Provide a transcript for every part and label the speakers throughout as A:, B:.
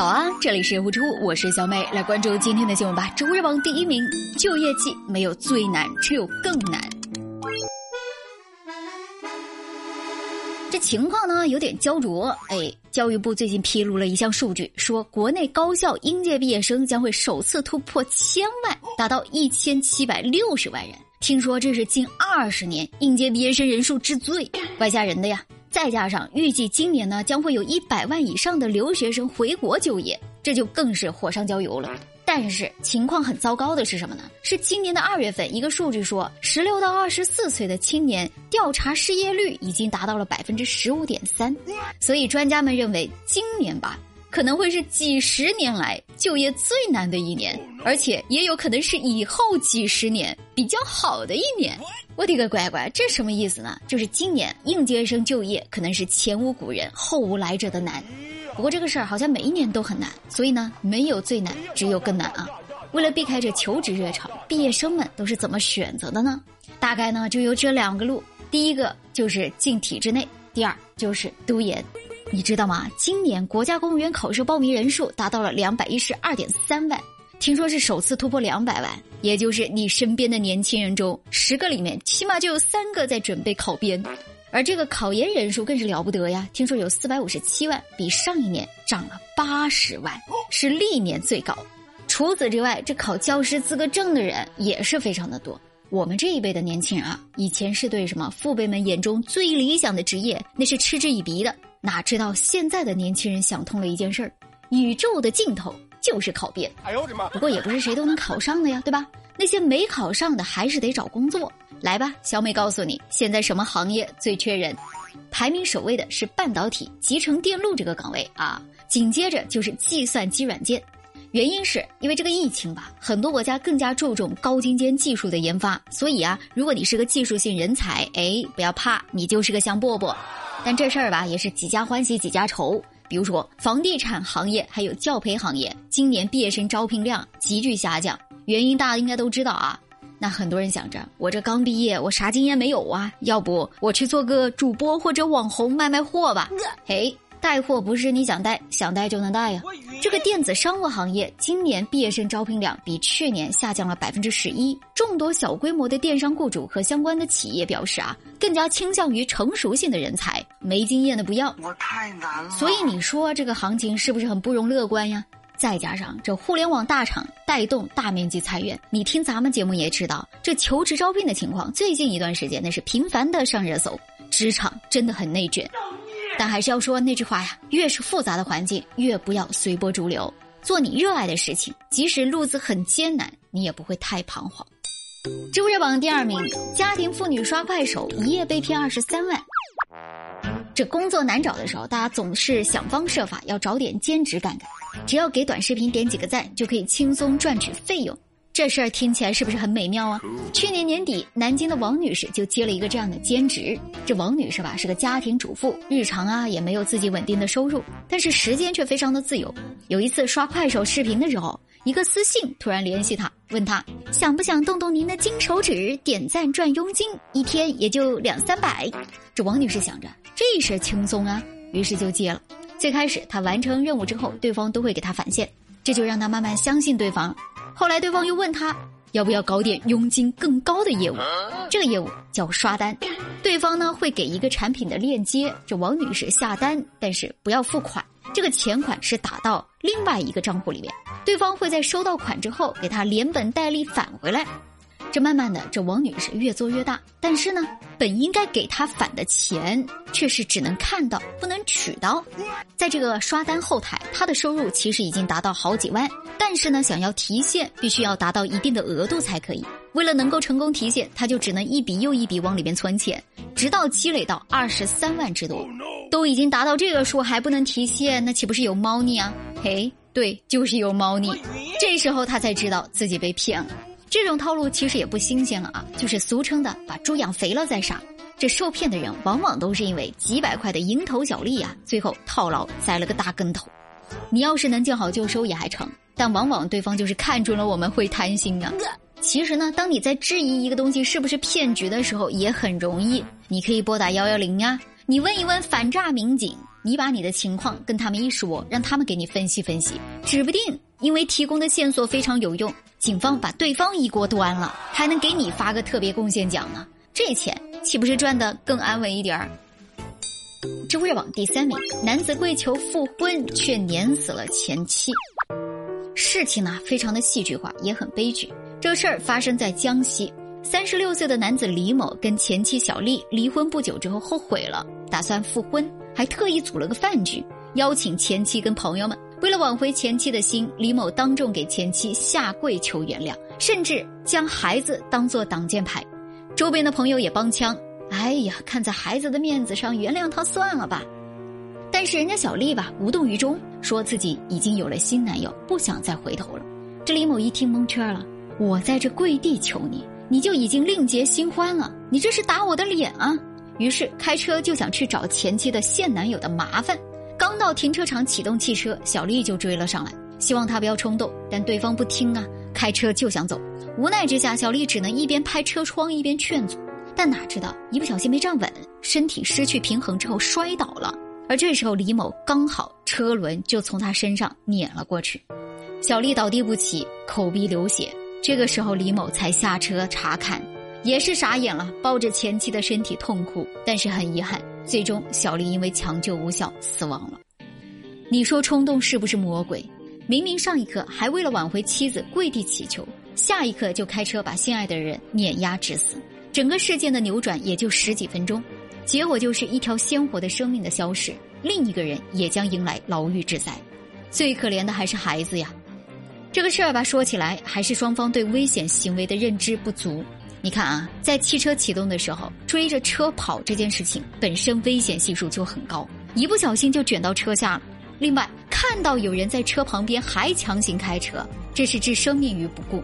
A: 早安，这里是不出，我是小美，来关注今天的新闻吧。周日榜第一名，就业季没有最难，只有更难。这情况呢有点焦灼。哎，教育部最近披露了一项数据，说国内高校应届毕业生将会首次突破千万，达到一千七百六十万人。听说这是近二十年应届毕业生人数之最，怪吓人的呀！再加上预计今年呢，将会有一百万以上的留学生回国就业，这就更是火上浇油了。但是情况很糟糕的是什么呢？是今年的二月份，一个数据说，十六到二十四岁的青年调查失业率已经达到了百分之十五点三。所以专家们认为，今年吧可能会是几十年来就业最难的一年，而且也有可能是以后几十年比较好的一年。我的个乖乖，这什么意思呢？就是今年应届生就业可能是前无古人后无来者的难。不过这个事儿好像每一年都很难，所以呢，没有最难，只有更难啊。为了避开这求职热潮，毕业生们都是怎么选择的呢？大概呢就有这两个路：第一个就是进体制内，第二就是读研。你知道吗？今年国家公务员考试报名人数达到了两百一十二点三万。听说是首次突破两百万，也就是你身边的年轻人中十个里面起码就有三个在准备考编，而这个考研人数更是了不得呀！听说有四百五十七万，比上一年涨了八十万，是历年最高。除此之外，这考教师资格证的人也是非常的多。我们这一辈的年轻人啊，以前是对什么父辈们眼中最理想的职业那是嗤之以鼻的，哪知道现在的年轻人想通了一件事儿：宇宙的尽头。就是考编，哎呦我的妈！不过也不是谁都能考上的呀，对吧？那些没考上的还是得找工作。来吧，小美告诉你，现在什么行业最缺人？排名首位的是半导体、集成电路这个岗位啊，紧接着就是计算机软件。原因是因为这个疫情吧，很多国家更加注重高精尖技术的研发，所以啊，如果你是个技术性人才，哎，不要怕，你就是个香饽饽。但这事儿吧，也是几家欢喜几家愁。比如说，房地产行业还有教培行业，今年毕业生招聘量急剧下降，原因大家应该都知道啊。那很多人想着，我这刚毕业，我啥经验没有啊？要不我去做个主播或者网红卖卖货吧？嘿。带货不是你想带想带就能带呀！这个电子商务行业今年毕业生招聘量比去年下降了百分之十一，众多小规模的电商雇主和相关的企业表示啊，更加倾向于成熟性的人才，没经验的不要。我太难了。所以你说这个行情是不是很不容乐观呀？再加上这互联网大厂带动大面积裁员，你听咱们节目也知道，这求职招聘的情况最近一段时间那是频繁的上热搜，职场真的很内卷。但还是要说那句话呀，越是复杂的环境，越不要随波逐流，做你热爱的事情，即使路子很艰难，你也不会太彷徨。知乎热榜第二名，家庭妇女刷快手一夜被骗二十三万。这工作难找的时候，大家总是想方设法要找点兼职干干，只要给短视频点几个赞，就可以轻松赚取费用。这事儿听起来是不是很美妙啊？去年年底，南京的王女士就接了一个这样的兼职。这王女士吧是个家庭主妇，日常啊也没有自己稳定的收入，但是时间却非常的自由。有一次刷快手视频的时候，一个私信突然联系她，问她想不想动动您的金手指点赞赚佣金，一天也就两三百。这王女士想着这事儿轻松啊，于是就接了。最开始她完成任务之后，对方都会给她返现，这就让他慢慢相信对方。后来对方又问他要不要搞点佣金更高的业务，这个业务叫刷单，对方呢会给一个产品的链接，这王女士下单，但是不要付款，这个钱款是打到另外一个账户里面，对方会在收到款之后给他连本带利返回来。这慢慢的，这王女士越做越大，但是呢，本应该给她返的钱，却是只能看到不能取到。在这个刷单后台，她的收入其实已经达到好几万，但是呢，想要提现，必须要达到一定的额度才可以。为了能够成功提现，她就只能一笔又一笔往里边存钱，直到积累到二十三万之多。都已经达到这个数还不能提现，那岂不是有猫腻啊？嘿，对，就是有猫腻。这时候她才知道自己被骗了。这种套路其实也不新鲜了啊，就是俗称的把猪养肥了再杀。这受骗的人往往都是因为几百块的蝇头小利啊，最后套牢栽了个大跟头。你要是能见好就收也还成，但往往对方就是看准了我们会贪心啊。其实呢，当你在质疑一个东西是不是骗局的时候，也很容易，你可以拨打幺幺零呀，你问一问反诈民警，你把你的情况跟他们一说，让他们给你分析分析，指不定因为提供的线索非常有用，警方把对方一锅端了，还能给你发个特别贡献奖呢。这钱岂不是赚的更安稳一点儿？知乎热榜第三名，男子跪求复婚却碾死了前妻。事情呢，非常的戏剧化，也很悲剧。这事儿发生在江西。三十六岁的男子李某跟前妻小丽离婚不久之后后悔了，打算复婚，还特意组了个饭局，邀请前妻跟朋友们。为了挽回前妻的心，李某当众给前妻下跪求原谅，甚至将孩子当作挡箭牌。周边的朋友也帮腔：“哎呀，看在孩子的面子上，原谅他算了吧。”但是人家小丽吧无动于衷，说自己已经有了新男友，不想再回头了。这李某一听蒙圈了：“我在这跪地求你。”你就已经另结新欢了，你这是打我的脸啊！于是开车就想去找前妻的现男友的麻烦。刚到停车场启动汽车，小丽就追了上来，希望他不要冲动，但对方不听啊，开车就想走。无奈之下，小丽只能一边拍车窗一边劝阻，但哪知道一不小心没站稳，身体失去平衡之后摔倒了。而这时候李某刚好车轮就从他身上碾了过去，小丽倒地不起，口鼻流血。这个时候，李某才下车查看，也是傻眼了，抱着前妻的身体痛哭。但是很遗憾，最终小丽因为抢救无效死亡了。你说冲动是不是魔鬼？明明上一刻还为了挽回妻子跪地祈求，下一刻就开车把心爱的人碾压致死。整个事件的扭转也就十几分钟，结果就是一条鲜活的生命的消逝，另一个人也将迎来牢狱之灾。最可怜的还是孩子呀。这个事儿吧，说起来还是双方对危险行为的认知不足。你看啊，在汽车启动的时候追着车跑这件事情本身危险系数就很高，一不小心就卷到车下了。另外，看到有人在车旁边还强行开车，这是置生命于不顾。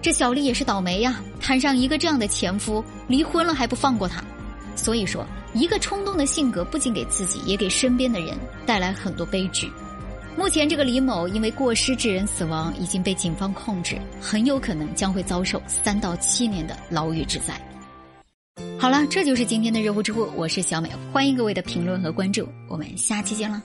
A: 这小丽也是倒霉呀，摊上一个这样的前夫，离婚了还不放过他。所以说，一个冲动的性格不仅给自己，也给身边的人带来很多悲剧。目前，这个李某因为过失致人死亡，已经被警方控制，很有可能将会遭受三到七年的牢狱之灾。好了，这就是今天的热乎知乎，我是小美，欢迎各位的评论和关注，我们下期见了。